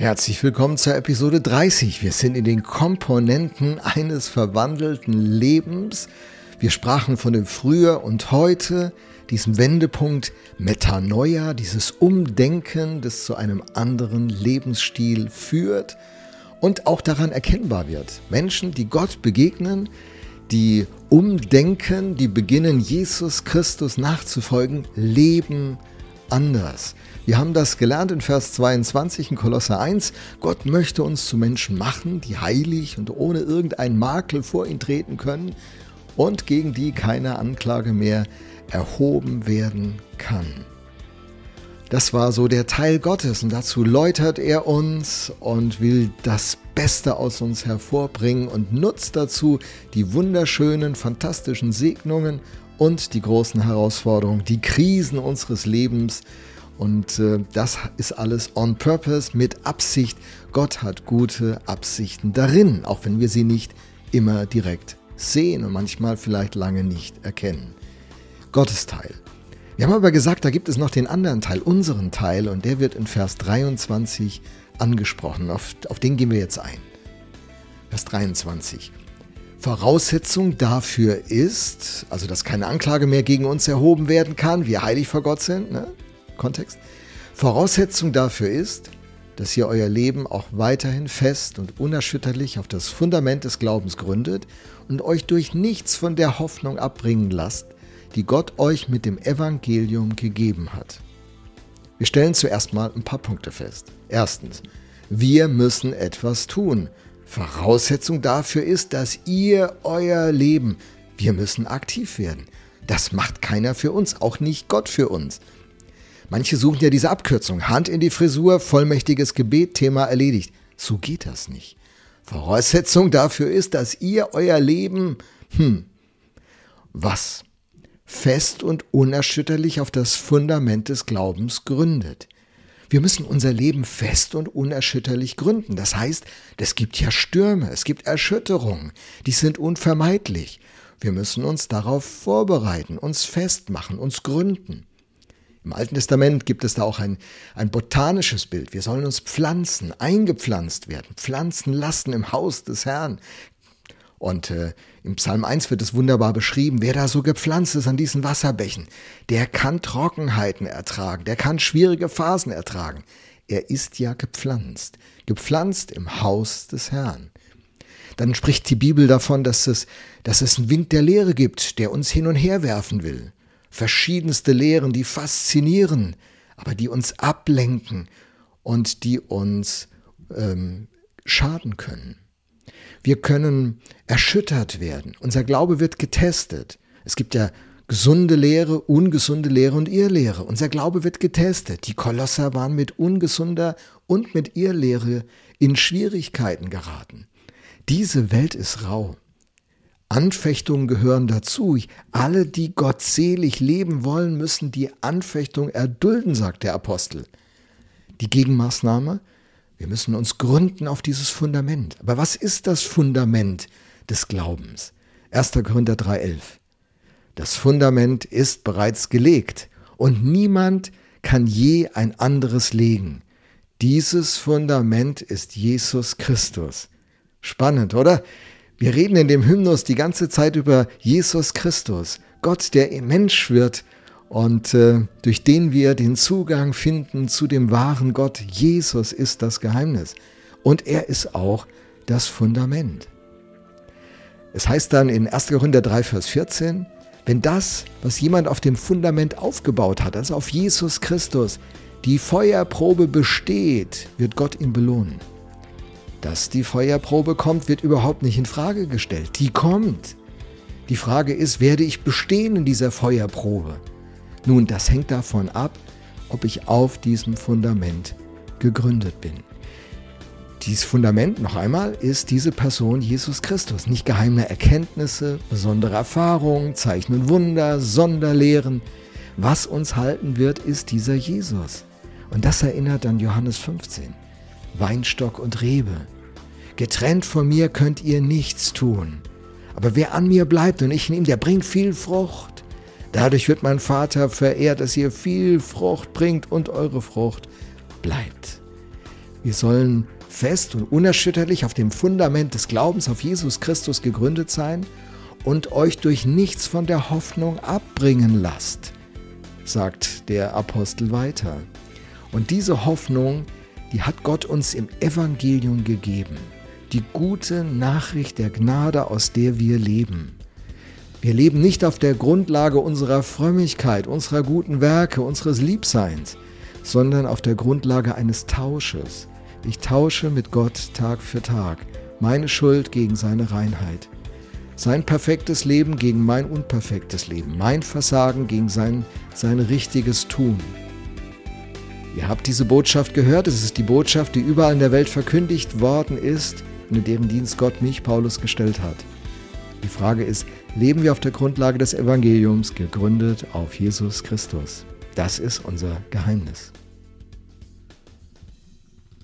Herzlich willkommen zur Episode 30. Wir sind in den Komponenten eines verwandelten Lebens. Wir sprachen von dem Früher und Heute, diesem Wendepunkt Metanoia, dieses Umdenken, das zu einem anderen Lebensstil führt und auch daran erkennbar wird. Menschen, die Gott begegnen, die umdenken, die beginnen, Jesus Christus nachzufolgen, leben anders. Wir haben das gelernt in Vers 22 in Kolosser 1. Gott möchte uns zu Menschen machen, die heilig und ohne irgendeinen Makel vor ihn treten können und gegen die keine Anklage mehr erhoben werden kann. Das war so der Teil Gottes und dazu läutert er uns und will das Beste aus uns hervorbringen und nutzt dazu die wunderschönen, fantastischen Segnungen und die großen Herausforderungen, die Krisen unseres Lebens. Und äh, das ist alles on purpose, mit Absicht. Gott hat gute Absichten darin, auch wenn wir sie nicht immer direkt sehen und manchmal vielleicht lange nicht erkennen. Gottes Teil. Wir haben aber gesagt, da gibt es noch den anderen Teil, unseren Teil, und der wird in Vers 23 angesprochen. Auf, auf den gehen wir jetzt ein. Vers 23. Voraussetzung dafür ist, also dass keine Anklage mehr gegen uns erhoben werden kann, wir heilig vor Gott sind, ne? Kontext. Voraussetzung dafür ist, dass ihr euer Leben auch weiterhin fest und unerschütterlich auf das Fundament des Glaubens gründet und euch durch nichts von der Hoffnung abbringen lasst, die Gott euch mit dem Evangelium gegeben hat. Wir stellen zuerst mal ein paar Punkte fest. Erstens, wir müssen etwas tun, Voraussetzung dafür ist, dass ihr euer Leben, wir müssen aktiv werden. Das macht keiner für uns, auch nicht Gott für uns. Manche suchen ja diese Abkürzung. Hand in die Frisur, vollmächtiges Gebet, Thema erledigt. So geht das nicht. Voraussetzung dafür ist, dass ihr euer Leben, hm, was? Fest und unerschütterlich auf das Fundament des Glaubens gründet. Wir müssen unser Leben fest und unerschütterlich gründen. Das heißt, es gibt ja Stürme, es gibt Erschütterungen, die sind unvermeidlich. Wir müssen uns darauf vorbereiten, uns festmachen, uns gründen. Im Alten Testament gibt es da auch ein, ein botanisches Bild. Wir sollen uns pflanzen, eingepflanzt werden, pflanzen lassen im Haus des Herrn. Und äh, im Psalm 1 wird es wunderbar beschrieben, wer da so gepflanzt ist an diesen Wasserbächen, der kann Trockenheiten ertragen, der kann schwierige Phasen ertragen. Er ist ja gepflanzt, gepflanzt im Haus des Herrn. Dann spricht die Bibel davon, dass es, dass es einen Wind der Lehre gibt, der uns hin und her werfen will. Verschiedenste Lehren, die faszinieren, aber die uns ablenken und die uns ähm, schaden können. Wir können erschüttert werden. Unser Glaube wird getestet. Es gibt ja gesunde Lehre, ungesunde Lehre und Irrlehre. Unser Glaube wird getestet. Die Kolosser waren mit ungesunder und mit Irrlehre in Schwierigkeiten geraten. Diese Welt ist rau. Anfechtungen gehören dazu. Alle, die gottselig leben wollen, müssen die Anfechtung erdulden, sagt der Apostel. Die Gegenmaßnahme? Wir müssen uns gründen auf dieses Fundament. Aber was ist das Fundament des Glaubens? 1. Korinther 3.11. Das Fundament ist bereits gelegt und niemand kann je ein anderes legen. Dieses Fundament ist Jesus Christus. Spannend, oder? Wir reden in dem Hymnus die ganze Zeit über Jesus Christus, Gott, der Mensch wird und äh, durch den wir den Zugang finden zu dem wahren Gott. Jesus ist das Geheimnis und er ist auch das Fundament. Es heißt dann in 1. Korinther 3, Vers 14, wenn das, was jemand auf dem Fundament aufgebaut hat, also auf Jesus Christus, die Feuerprobe besteht, wird Gott ihn belohnen. Dass die Feuerprobe kommt, wird überhaupt nicht in Frage gestellt. Die kommt. Die Frage ist, werde ich bestehen in dieser Feuerprobe? Nun, das hängt davon ab, ob ich auf diesem Fundament gegründet bin. Dieses Fundament, noch einmal, ist diese Person Jesus Christus. Nicht geheime Erkenntnisse, besondere Erfahrungen, Zeichen und Wunder, Sonderlehren. Was uns halten wird, ist dieser Jesus. Und das erinnert an Johannes 15. Weinstock und Rebe. Getrennt von mir könnt ihr nichts tun. Aber wer an mir bleibt und ich in ihm, der bringt viel Frucht. Dadurch wird mein Vater verehrt, dass ihr viel Frucht bringt und eure Frucht bleibt. Wir sollen fest und unerschütterlich auf dem Fundament des Glaubens auf Jesus Christus gegründet sein und euch durch nichts von der Hoffnung abbringen lasst, sagt der Apostel weiter. Und diese Hoffnung, die hat Gott uns im Evangelium gegeben. Die gute Nachricht der Gnade, aus der wir leben. Wir leben nicht auf der Grundlage unserer Frömmigkeit, unserer guten Werke, unseres Liebseins, sondern auf der Grundlage eines Tausches. Ich tausche mit Gott Tag für Tag meine Schuld gegen seine Reinheit, sein perfektes Leben gegen mein unperfektes Leben, mein Versagen gegen sein, sein richtiges Tun. Ihr habt diese Botschaft gehört, es ist die Botschaft, die überall in der Welt verkündigt worden ist und in deren Dienst Gott mich, Paulus, gestellt hat. Die Frage ist, leben wir auf der Grundlage des Evangeliums, gegründet auf Jesus Christus? Das ist unser Geheimnis.